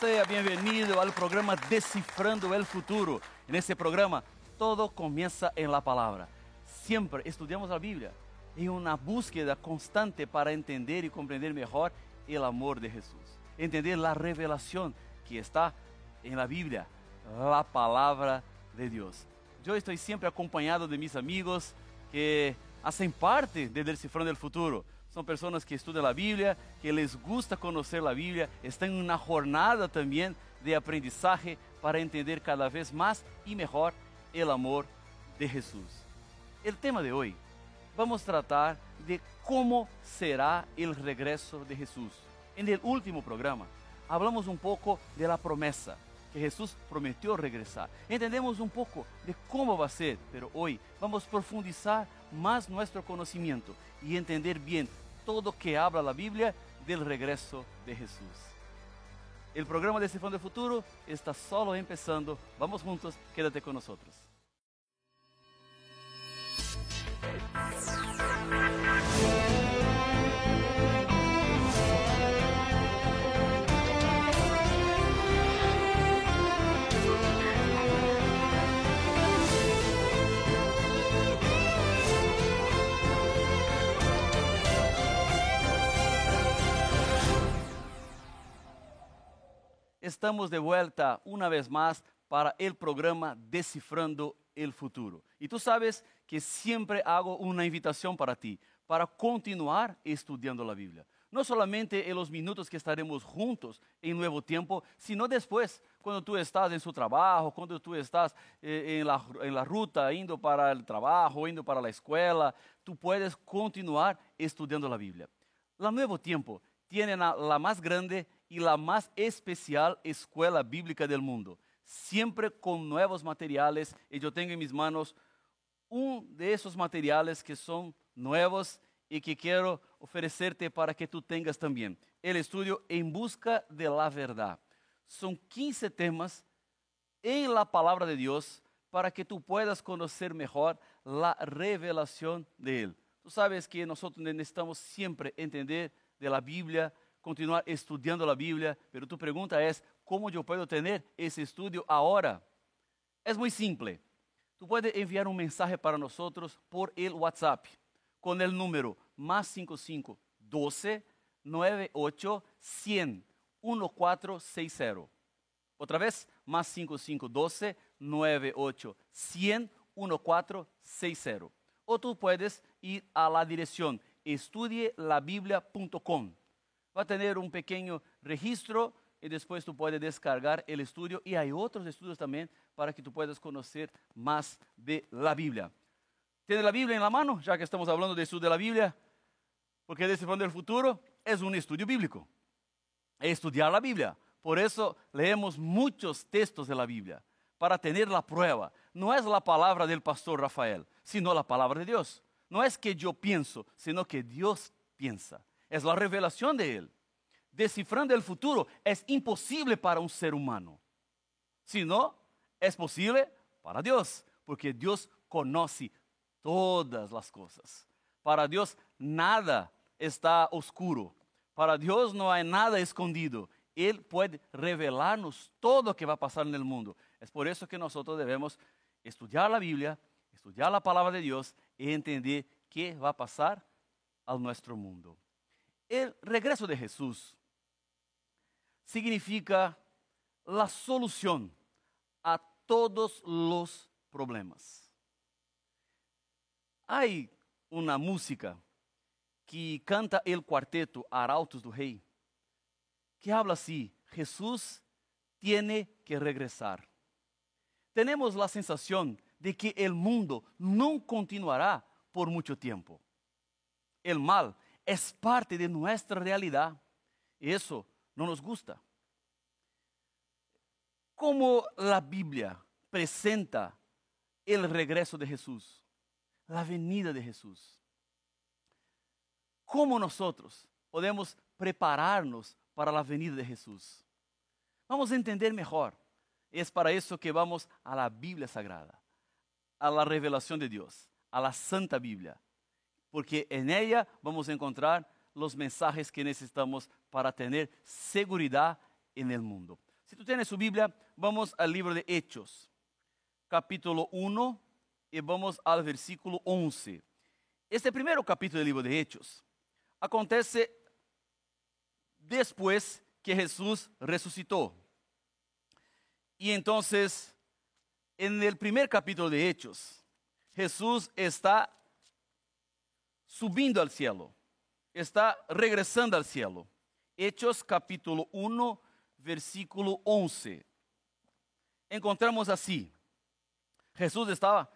Sea bienvenido al programa Descifrando el Futuro. En este programa todo comienza en la palabra. Siempre estudiamos la Biblia en una búsqueda constante para entender y comprender mejor el amor de Jesús. Entender la revelación que está en la Biblia, la palabra de Dios. Yo estoy siempre acompañado de mis amigos que hacen parte de Descifrando el Futuro. Son personas que estudian la Biblia, que les gusta conocer la Biblia, están en una jornada también de aprendizaje para entender cada vez más y mejor el amor de Jesús. El tema de hoy, vamos a tratar de cómo será el regreso de Jesús. En el último programa hablamos un poco de la promesa que Jesús prometió regresar. Entendemos un poco de cómo va a ser, pero hoy vamos a profundizar más nuestro conocimiento y entender bien todo que habla la Biblia del regreso de Jesús. El programa de Fondo del Futuro está solo empezando. Vamos juntos, quédate con nosotros. Estamos de vuelta una vez más para el programa Descifrando el Futuro. Y tú sabes que siempre hago una invitación para ti, para continuar estudiando la Biblia. No solamente en los minutos que estaremos juntos en Nuevo Tiempo, sino después, cuando tú estás en su trabajo, cuando tú estás eh, en, la, en la ruta, indo para el trabajo, indo para la escuela, tú puedes continuar estudiando la Biblia. La Nuevo Tiempo tiene la, la más grande y la más especial escuela bíblica del mundo, siempre con nuevos materiales. Y yo tengo en mis manos un de esos materiales que son nuevos y que quiero ofrecerte para que tú tengas también. El estudio En Busca de la Verdad. Son 15 temas en la palabra de Dios para que tú puedas conocer mejor la revelación de Él. Tú sabes que nosotros necesitamos siempre entender de la Biblia, continuar estudiando la Biblia, pero tu pregunta es, ¿cómo yo puedo tener ese estudio ahora? Es muy simple. Tú puedes enviar un mensaje para nosotros por el WhatsApp con el número más 55 12 98 100 1460. Otra vez, más 55 12 98 100 1460. O tú puedes ir a la dirección estudielabiblia.com va a tener un pequeño registro y después tú puedes descargar el estudio y hay otros estudios también para que tú puedas conocer más de la Biblia. ¿Tiene la Biblia en la mano? Ya que estamos hablando de estudio de la Biblia, porque Descifrando del Futuro es un estudio bíblico. Es estudiar la Biblia. Por eso leemos muchos textos de la Biblia, para tener la prueba. No es la palabra del pastor Rafael, sino la palabra de Dios. No es que yo pienso, sino que Dios piensa es la revelación de Él. Descifrando el futuro es imposible para un ser humano. Si no, es posible para Dios, porque Dios conoce todas las cosas. Para Dios nada está oscuro. Para Dios no hay nada escondido. Él puede revelarnos todo lo que va a pasar en el mundo. Es por eso que nosotros debemos estudiar la Biblia, estudiar la palabra de Dios y entender qué va a pasar a nuestro mundo. El regreso de Jesús significa la solución a todos los problemas. Hay una música que canta el cuarteto Arautos do Rei, que habla así, Jesús tiene que regresar. Tenemos la sensación de que el mundo no continuará por mucho tiempo. El mal es parte de nuestra realidad. Eso no nos gusta. ¿Cómo la Biblia presenta el regreso de Jesús, la venida de Jesús. ¿Cómo nosotros podemos prepararnos para la venida de Jesús? Vamos a entender mejor. Es para eso que vamos a la Biblia Sagrada, a la revelación de Dios, a la Santa Biblia porque en ella vamos a encontrar los mensajes que necesitamos para tener seguridad en el mundo. Si tú tienes su Biblia, vamos al libro de Hechos, capítulo 1, y vamos al versículo 11. Este primer capítulo del libro de Hechos acontece después que Jesús resucitó. Y entonces, en el primer capítulo de Hechos, Jesús está subiendo al cielo, está regresando al cielo. Hechos capítulo 1, versículo 11. Encontramos así. Jesús estaba,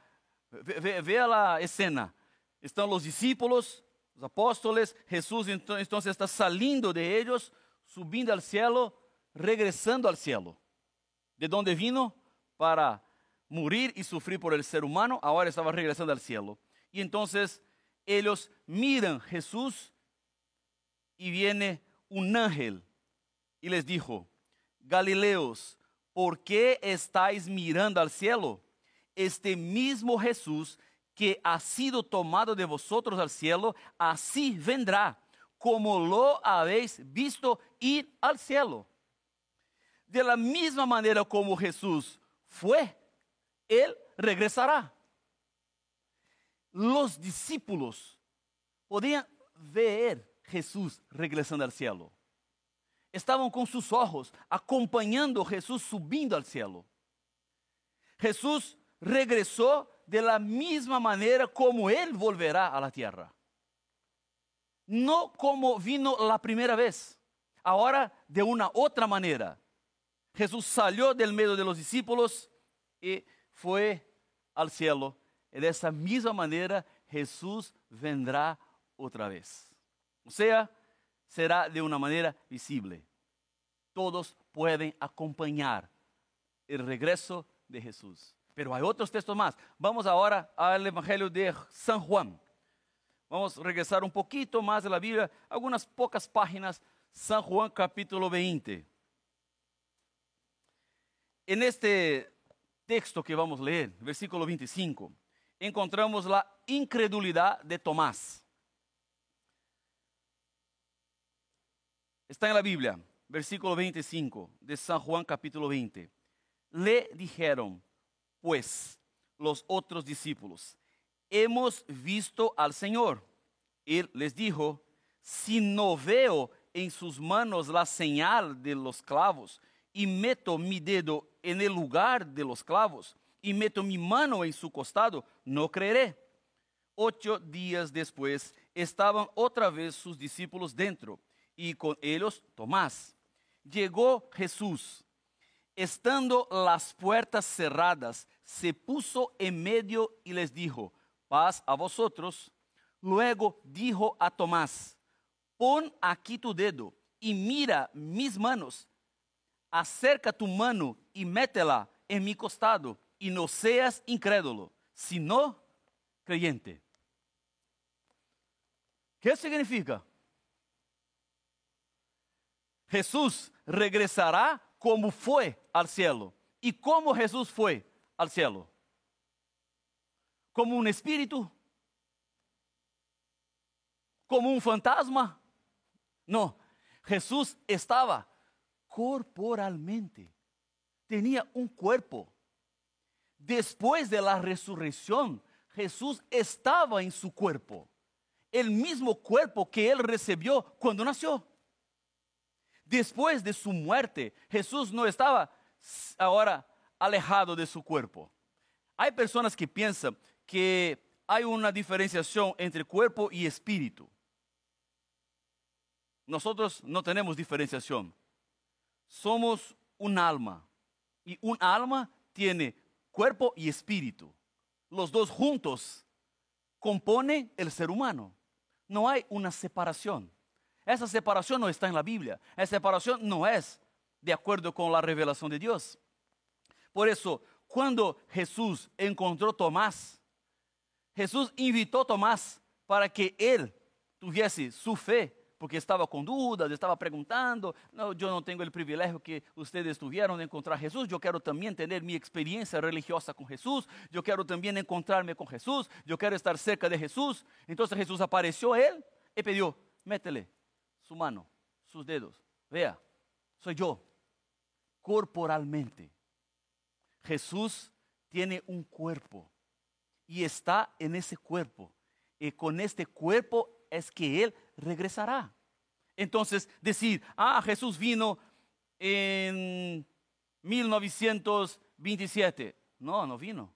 vea la escena, están los discípulos, los apóstoles, Jesús entonces está saliendo de ellos, subiendo al cielo, regresando al cielo. De donde vino para morir y sufrir por el ser humano, ahora estaba regresando al cielo. Y entonces ellos miran Jesús y viene un ángel y les dijo, Galileos, ¿por qué estáis mirando al cielo? Este mismo Jesús que ha sido tomado de vosotros al cielo, así vendrá, como lo habéis visto ir al cielo. De la misma manera como Jesús fue, Él regresará. Los discípulos podían ver Jesús regresando al cielo. Estaban con sus ojos acompañando a Jesús subiendo al cielo. Jesús regresó de la misma manera como Él volverá a la tierra. No como vino la primera vez, ahora de una otra manera. Jesús salió del medio de los discípulos y fue al cielo. Y de esa misma manera Jesús vendrá otra vez. O sea, será de una manera visible. Todos pueden acompañar el regreso de Jesús. Pero hay otros textos más. Vamos ahora al Evangelio de San Juan. Vamos a regresar un poquito más de la Biblia, algunas pocas páginas. San Juan capítulo 20. En este texto que vamos a leer, versículo 25, encontramos la incredulidad de Tomás. Está en la Biblia, versículo 25 de San Juan capítulo 20. Le dijeron, pues, los otros discípulos, hemos visto al Señor. Él les dijo, si no veo en sus manos la señal de los clavos y meto mi dedo en el lugar de los clavos y meto mi mano en su costado, no creeré. Ocho días después estaban otra vez sus discípulos dentro y con ellos Tomás. Llegó Jesús, estando las puertas cerradas, se puso en medio y les dijo, paz a vosotros. Luego dijo a Tomás, pon aquí tu dedo y mira mis manos. Acerca tu mano y métela en mi costado y no seas incrédulo, sino creyente. ¿Qué significa? Jesús regresará como fue al cielo. ¿Y cómo Jesús fue al cielo? ¿Como un espíritu? ¿Como un fantasma? No, Jesús estaba corporalmente. Tenía un cuerpo. Después de la resurrección, Jesús estaba en su cuerpo. El mismo cuerpo que él recibió cuando nació. Después de su muerte, Jesús no estaba ahora alejado de su cuerpo. Hay personas que piensan que hay una diferenciación entre cuerpo y espíritu. Nosotros no tenemos diferenciación. Somos un alma. Y un alma tiene cuerpo y espíritu. Los dos juntos componen el ser humano. No hay una separación. Esa separación no está en la Biblia. Esa separación no es de acuerdo con la revelación de Dios. Por eso, cuando Jesús encontró a Tomás, Jesús invitó a Tomás para que él tuviese su fe, porque estaba con dudas, estaba preguntando, no, yo no tengo el privilegio que ustedes tuvieron de encontrar a Jesús, yo quiero también tener mi experiencia religiosa con Jesús, yo quiero también encontrarme con Jesús, yo quiero estar cerca de Jesús. Entonces Jesús apareció a él y pidió, métele su mano, sus dedos. Vea, soy yo. corporalmente. Jesús tiene un cuerpo y está en ese cuerpo. Y con este cuerpo es que Él regresará. Entonces, decir, ah, Jesús vino en 1927. No, no vino.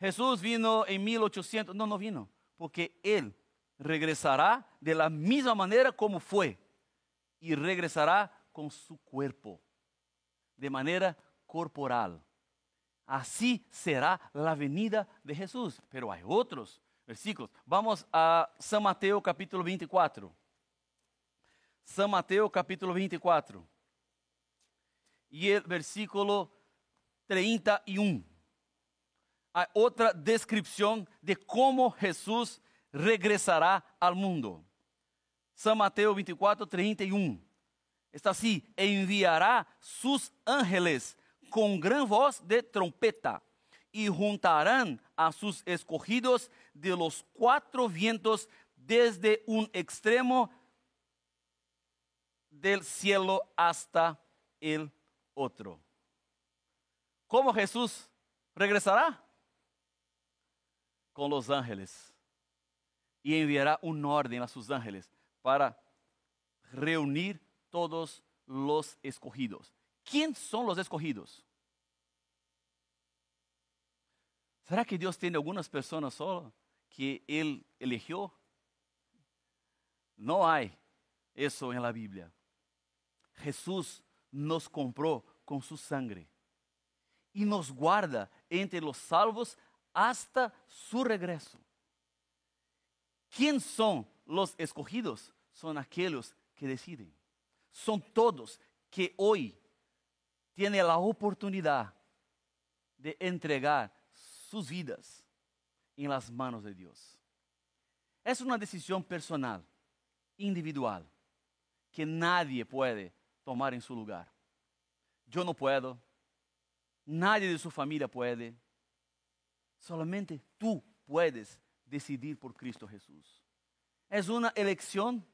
Jesús vino en 1800. No, no vino. Porque Él regresará de la misma manera como fue. Y regresará con su cuerpo. De manera corporal. Así será la venida de Jesús. Pero hay otros versículos. Vamos a San Mateo capítulo 24. San Mateo capítulo 24. Y el versículo 31. Hay otra descripción de cómo Jesús regresará al mundo. San Mateo 24, 31. Está así, enviará sus ángeles con gran voz de trompeta y juntarán a sus escogidos de los cuatro vientos desde un extremo del cielo hasta el otro. ¿Cómo Jesús regresará? Con los ángeles. Y enviará un orden a sus ángeles para reunir todos los escogidos. ¿Quién son los escogidos? ¿Será que Dios tiene algunas personas solo que Él eligió? No hay eso en la Biblia. Jesús nos compró con su sangre y nos guarda entre los salvos hasta su regreso. ¿Quién son los escogidos? Son aquellos que deciden. Son todos que hoy tienen la oportunidad de entregar sus vidas en las manos de Dios. Es una decisión personal, individual, que nadie puede tomar en su lugar. Yo no puedo, nadie de su familia puede, solamente tú puedes decidir por Cristo Jesús. Es una elección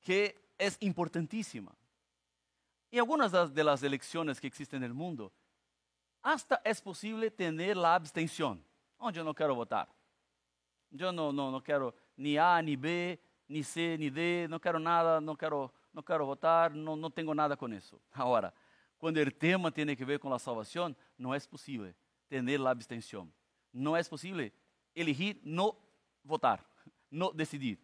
que es importantísima. Y algunas de las elecciones que existen en el mundo hasta es posible tener la abstención. Oh, yo no quiero votar. Yo no, no, no quiero ni A, ni B, ni C, ni D, no quiero nada, no quiero, no quiero votar, no, no tengo nada con eso. Ahora, cuando el tema tiene que ver con la salvación, no es posible tener la abstención. No es posible elegir no votar, no decidir.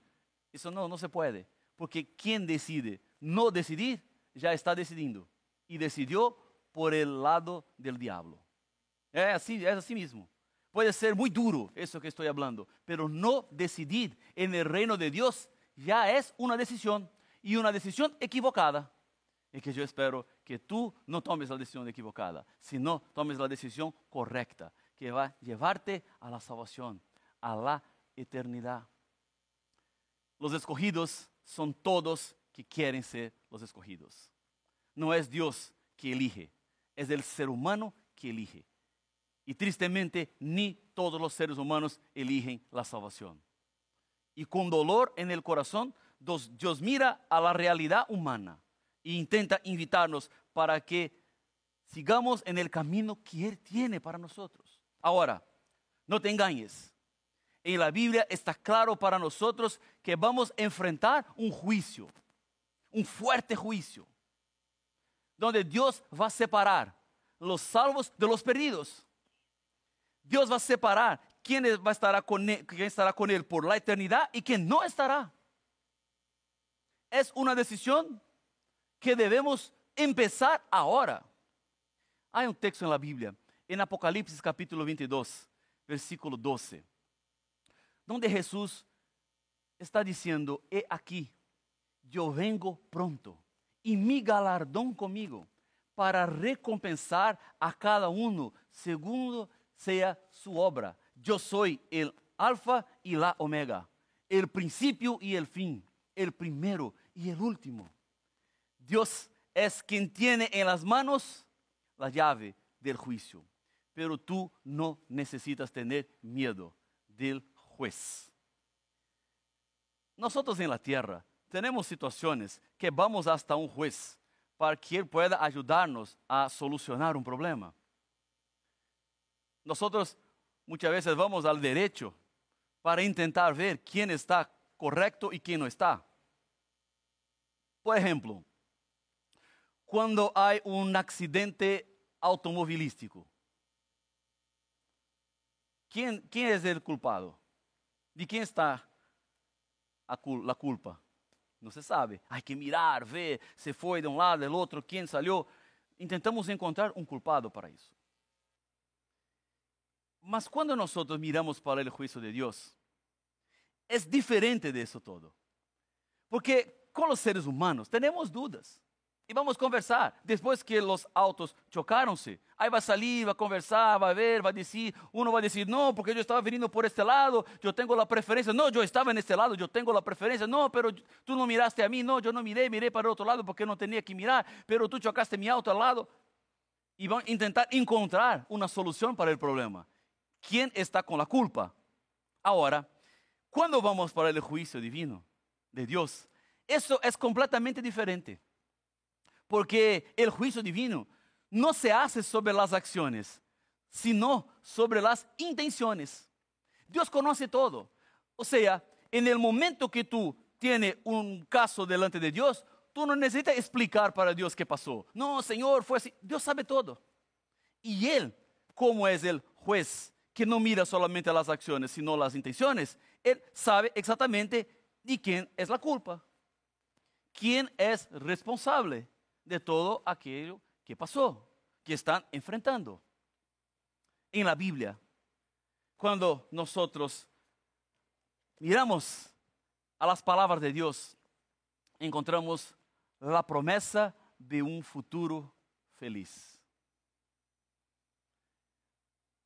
Eso no, no se puede, porque quien decide no decidir ya está decidiendo y decidió por el lado del diablo. Es así, es así mismo. Puede ser muy duro eso que estoy hablando, pero no decidir en el reino de Dios ya es una decisión y una decisión equivocada. Y que yo espero que tú no tomes la decisión equivocada, sino tomes la decisión correcta, que va a llevarte a la salvación, a la eternidad. Los escogidos son todos que quieren ser los escogidos. No es Dios que elige, es el ser humano que elige. Y tristemente, ni todos los seres humanos eligen la salvación. Y con dolor en el corazón, Dios mira a la realidad humana e intenta invitarnos para que sigamos en el camino que Él tiene para nosotros. Ahora, no te engañes. En la Biblia está claro para nosotros que vamos a enfrentar un juicio, un fuerte juicio donde Dios va a separar los salvos de los perdidos. Dios va a separar quién, va a estar con él, quién estará con Él por la eternidad y quién no estará. Es una decisión que debemos empezar ahora. Hay un texto en la Biblia, en Apocalipsis capítulo 22, versículo 12, donde Jesús está diciendo, he aquí, yo vengo pronto y mi galardón conmigo para recompensar a cada uno segundo sea su obra. Yo soy el alfa y la omega, el principio y el fin, el primero y el último. Dios es quien tiene en las manos la llave del juicio, pero tú no necesitas tener miedo del juez. Nosotros en la tierra tenemos situaciones que vamos hasta un juez para que Él pueda ayudarnos a solucionar un problema. Nosotros muchas veces vamos al derecho para intentar ver quién está correcto y quién no está. Por ejemplo, cuando hay un accidente automovilístico, ¿quién, quién es el culpado? ¿De quién está la culpa? No se sabe. Hay que mirar, ver, se fue de un lado, del otro, quién salió. Intentamos encontrar un culpado para eso. Mas cuando nosotros miramos para el juicio de Dios, es diferente de eso todo. Porque con los seres humanos tenemos dudas. Y vamos a conversar. Después que los autos chocaronse, ahí va a salir, va a conversar, va a ver, va a decir, uno va a decir, no, porque yo estaba viniendo por este lado, yo tengo la preferencia. No, yo estaba en este lado, yo tengo la preferencia. No, pero tú no miraste a mí. No, yo no miré, miré para el otro lado porque no tenía que mirar. Pero tú chocaste mi auto al lado. Y van a intentar encontrar una solución para el problema. ¿Quién está con la culpa? Ahora, cuando vamos para el juicio divino de Dios, eso es completamente diferente. Porque el juicio divino no se hace sobre las acciones, sino sobre las intenciones. Dios conoce todo. O sea, en el momento que tú tienes un caso delante de Dios, tú no necesitas explicar para Dios qué pasó. No, Señor, fue así. Dios sabe todo. Y Él, como es el juez que no mira solamente las acciones, sino las intenciones, Él sabe exactamente de quién es la culpa, quién es responsable de todo aquello que pasó, que están enfrentando. En la Biblia, cuando nosotros miramos a las palabras de Dios, encontramos la promesa de un futuro feliz.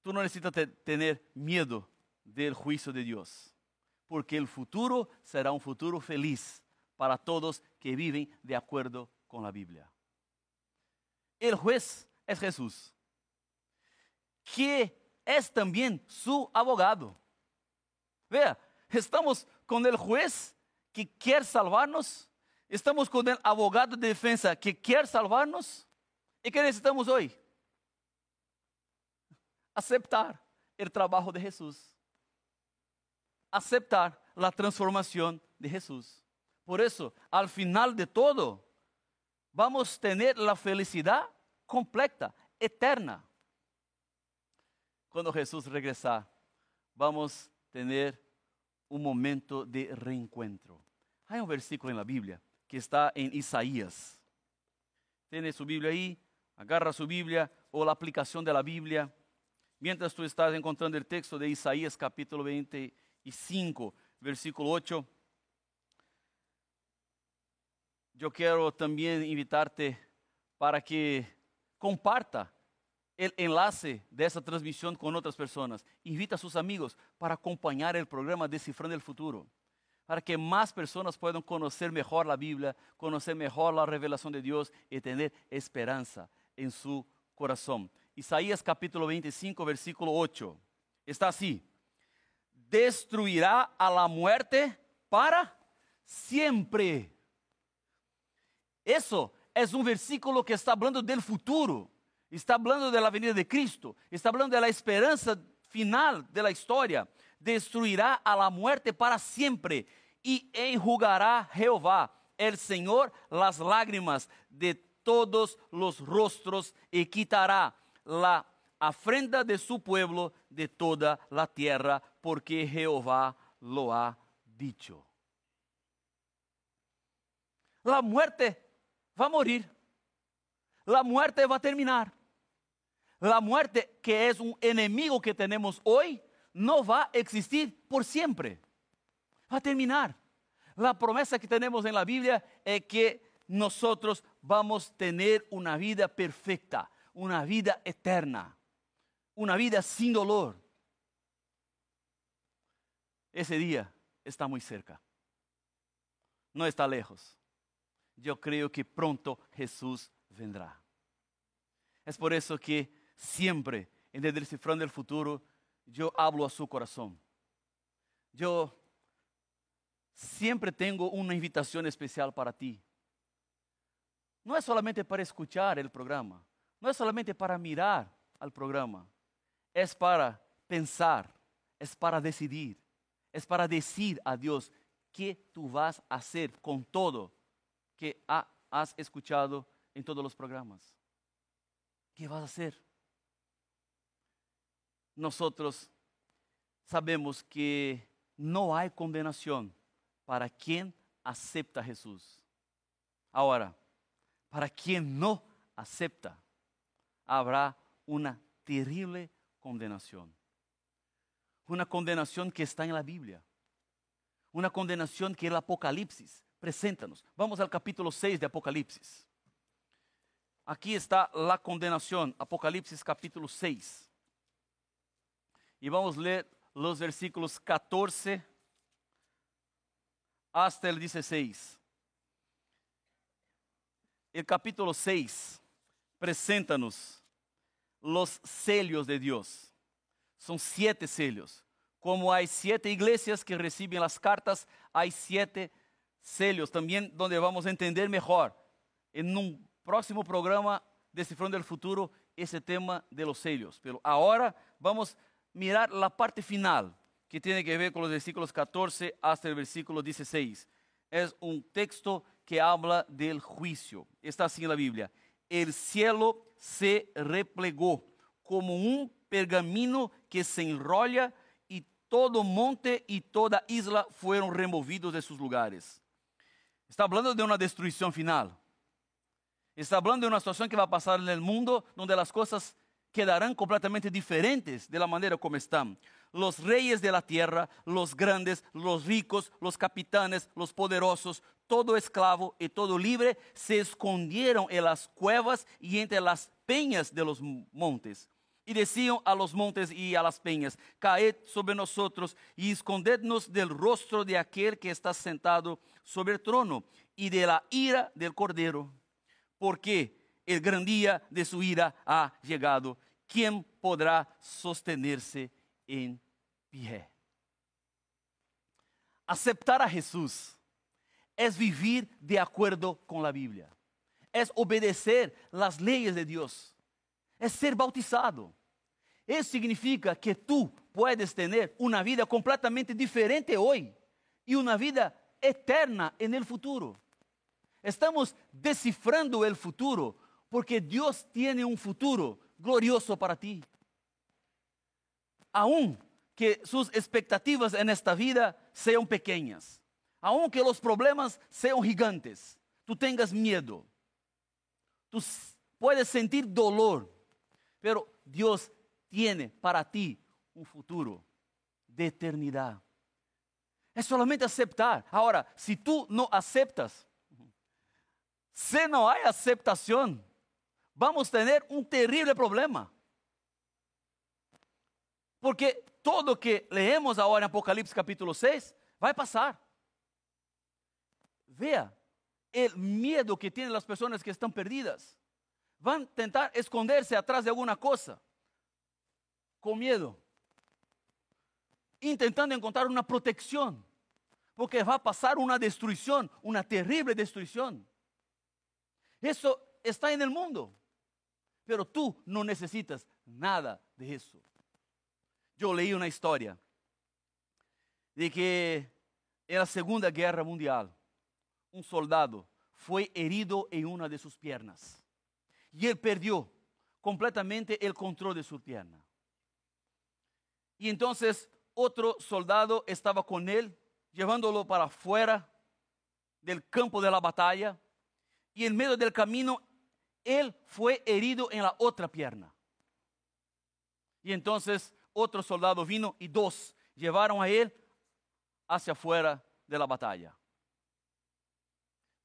Tú no necesitas tener miedo del juicio de Dios, porque el futuro será un futuro feliz para todos que viven de acuerdo con la Biblia. El juez es Jesús, que es también su abogado. Vea, estamos con el juez que quiere salvarnos, estamos con el abogado de defensa que quiere salvarnos. ¿Y qué necesitamos hoy? Aceptar el trabajo de Jesús. Aceptar la transformación de Jesús. Por eso, al final de todo, vamos a tener la felicidad completa, eterna. Cuando Jesús regresa, vamos a tener un momento de reencuentro. Hay un versículo en la Biblia que está en Isaías. Tiene su Biblia ahí, agarra su Biblia o la aplicación de la Biblia. Mientras tú estás encontrando el texto de Isaías capítulo 25, versículo 8. Yo quiero también invitarte para que comparta el enlace de esa transmisión con otras personas. Invita a sus amigos para acompañar el programa Descifrando el Futuro, para que más personas puedan conocer mejor la Biblia, conocer mejor la revelación de Dios y tener esperanza en su corazón. Isaías capítulo 25, versículo 8. Está así. Destruirá a la muerte para siempre eso es un versículo que está hablando del futuro, está hablando de la venida de Cristo, está hablando de la esperanza final de la historia. Destruirá a la muerte para siempre y enjugará Jehová, el Señor, las lágrimas de todos los rostros y quitará la afrenta de su pueblo de toda la tierra, porque Jehová lo ha dicho. La muerte va a morir. La muerte va a terminar. La muerte, que es un enemigo que tenemos hoy, no va a existir por siempre. Va a terminar. La promesa que tenemos en la Biblia es que nosotros vamos a tener una vida perfecta, una vida eterna, una vida sin dolor. Ese día está muy cerca, no está lejos yo creo que pronto Jesús vendrá. Es por eso que siempre en el descifrando del futuro yo hablo a su corazón. Yo siempre tengo una invitación especial para ti. no es solamente para escuchar el programa, no es solamente para mirar al programa, es para pensar, es para decidir, es para decir a Dios qué tú vas a hacer con todo que has escuchado en todos los programas. ¿Qué vas a hacer? Nosotros sabemos que no hay condenación para quien acepta a Jesús. Ahora, para quien no acepta, habrá una terrible condenación. Una condenación que está en la Biblia. Una condenación que el Apocalipsis preséntanos. Vamos al capítulo 6 de Apocalipsis. Aquí está la condenación, Apocalipsis capítulo 6. Y vamos a leer los versículos 14 hasta el 16. El capítulo 6 presenta-nos los sellos de Dios. Son siete sellos. Como hay siete iglesias que reciben las cartas, hay siete sellos también donde vamos a entender mejor en un próximo programa Descifrando el Futuro ese tema de los sellos. Pero ahora vamos a mirar la parte final que tiene que ver con los versículos 14 hasta el versículo 16. Es un texto que habla del juicio. Está así en la Biblia. El cielo se replegó como un pergamino que se enrolla y todo monte y toda isla fueron removidos de sus lugares. Está hablando de una destrucción final. Está hablando de una situación que va a pasar en el mundo donde las cosas quedarán completamente diferentes de la manera como están. Los reyes de la tierra, los grandes, los ricos, los capitanes, los poderosos, todo esclavo y todo libre se escondieron en las cuevas y entre las peñas de los montes. Y decían a los montes y a las peñas, caed sobre nosotros y escondednos del rostro de aquel que está sentado sobre el trono y de la ira del cordero porque el gran día de su ira ha llegado. ¿Quién podrá sostenerse en pie? Aceptar a Jesús es vivir de acuerdo con la Biblia, es obedecer las leyes de Dios, es ser bautizado. Eso significa que tú puedes tener una vida completamente diferente hoy y una vida eterna en el futuro. Estamos descifrando el futuro porque Dios tiene un futuro glorioso para ti. Aún que sus expectativas en esta vida sean pequeñas, aun que los problemas sean gigantes, tú tengas miedo, tú puedes sentir dolor, pero Dios tiene para ti un futuro de eternidad. Es solamente aceptar. Ahora, si tú no aceptas, si no hay aceptación, vamos a tener un terrible problema. Porque todo que leemos ahora en Apocalipsis capítulo 6 va a pasar. Vea el miedo que tienen las personas que están perdidas. Van a intentar esconderse atrás de alguna cosa, con miedo, intentando encontrar una protección, porque va a pasar una destrucción, una terrible destrucción. Eso está en el mundo. Pero tú no necesitas nada de eso. Yo leí una historia de que en la Segunda Guerra Mundial un soldado fue herido en una de sus piernas y él perdió completamente el control de su pierna. Y entonces otro soldado estaba con él, llevándolo para afuera del campo de la batalla y en medio del camino él fue herido en la otra pierna. Y entonces otro soldado vino y dos llevaron a él hacia afuera de la batalla.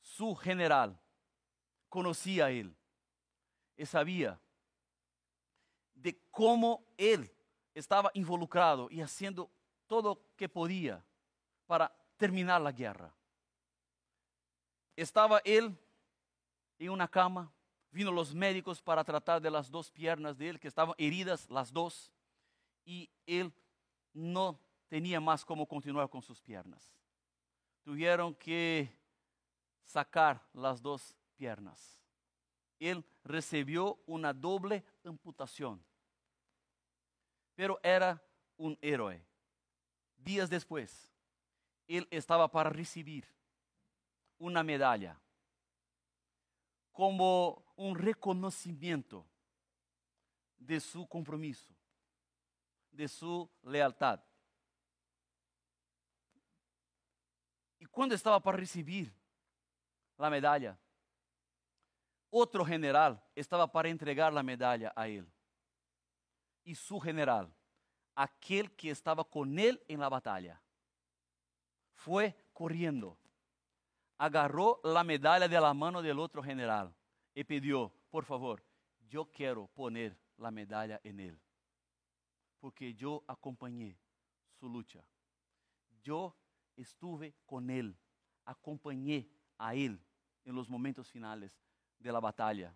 Su general conocía a él y sabía de cómo él estaba involucrado y haciendo todo lo que podía para terminar la guerra. Estaba él en una cama. Vino los médicos para tratar de las dos piernas de él, que estaban heridas las dos, y él no tenía más cómo continuar con sus piernas. Tuvieron que sacar las dos piernas. Él recibió una doble amputación. Pero era un héroe. Días después, él estaba para recibir una medalla como un reconocimiento de su compromiso, de su lealtad. Y cuando estaba para recibir la medalla, otro general estaba para entregar la medalla a él. Y su general, aquel que estaba con él en la batalla, fue corriendo, agarró la medalla de la mano del otro general y pidió, por favor, yo quiero poner la medalla en él, porque yo acompañé su lucha. Yo estuve con él, acompañé a él en los momentos finales de la batalla.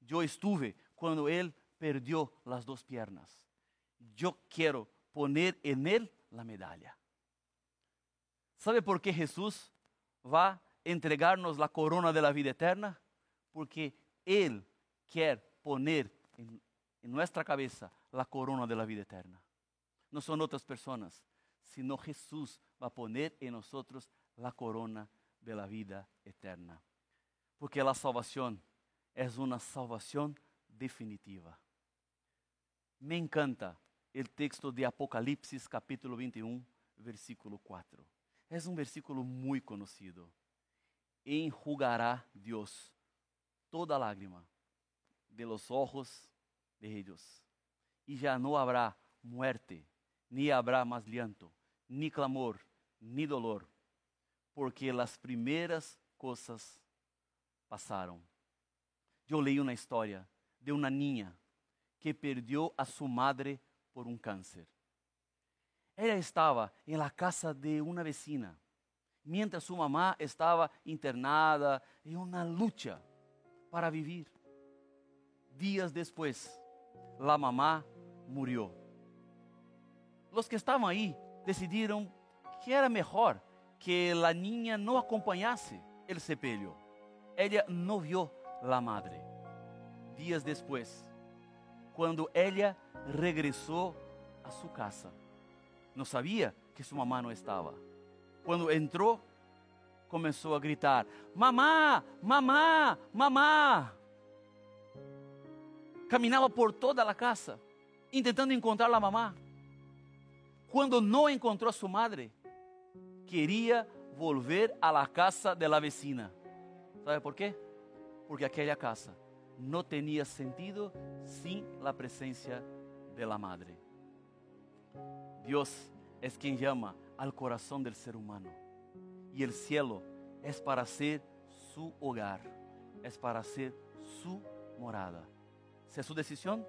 Yo estuve cuando él perdió las dos piernas. Yo quiero poner en él la medalla. ¿Sabe por qué Jesús va a entregarnos la corona de la vida eterna? Porque Él quiere poner en, en nuestra cabeza la corona de la vida eterna. No son otras personas, sino Jesús va a poner en nosotros la corona de la vida eterna. Porque la salvación es una salvación definitiva. Me encanta el texto de Apocalipsis capítulo 21, versículo 4. Es un versículo muy conocido. Enjugará Dios toda lágrima de los ojos de ellos. Y ya no habrá muerte, ni habrá más llanto, ni clamor, ni dolor, porque las primeras cosas pasaron. Yo leí una historia de una niña que perdió a su madre por un cáncer. Ella estaba en la casa de una vecina, mientras su mamá estaba internada en una lucha para vivir. Días después, la mamá murió. Los que estaban ahí decidieron que era mejor que la niña no acompañase el sepelio. Ella no vio la madre. Días después, cuando ella regresó a su casa, no sabía que su mamá no estaba. Cuando entró, comenzó a gritar, mamá, mamá, mamá. Caminaba por toda la casa, intentando encontrar a mamá. Cuando no encontró a su madre, quería volver a la casa de la vecina. ¿Sabe por qué? Porque aquella casa no tenía sentido sin la presencia de la madre. Dios es quien llama al corazón del ser humano. Y el cielo es para ser su hogar, es para ser su morada. Si es su decisión,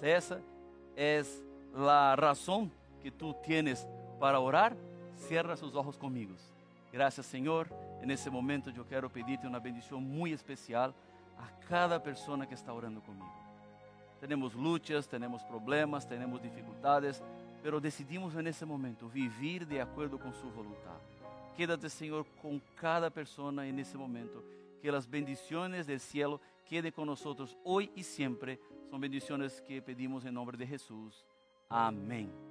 si esa es la razón que tú tienes para orar, cierra sus ojos conmigo. Gracias Señor. En ese momento yo quiero pedirte una bendición muy especial a cada persona que está orando conmigo. Tenemos luchas, tenemos problemas, tenemos dificultades, pero decidimos en ese momento vivir de acuerdo con su voluntad. Quédate, Señor, con cada persona en ese momento. Que las bendiciones del cielo queden con nosotros hoy y siempre. Son bendiciones que pedimos en nombre de Jesús. Amén.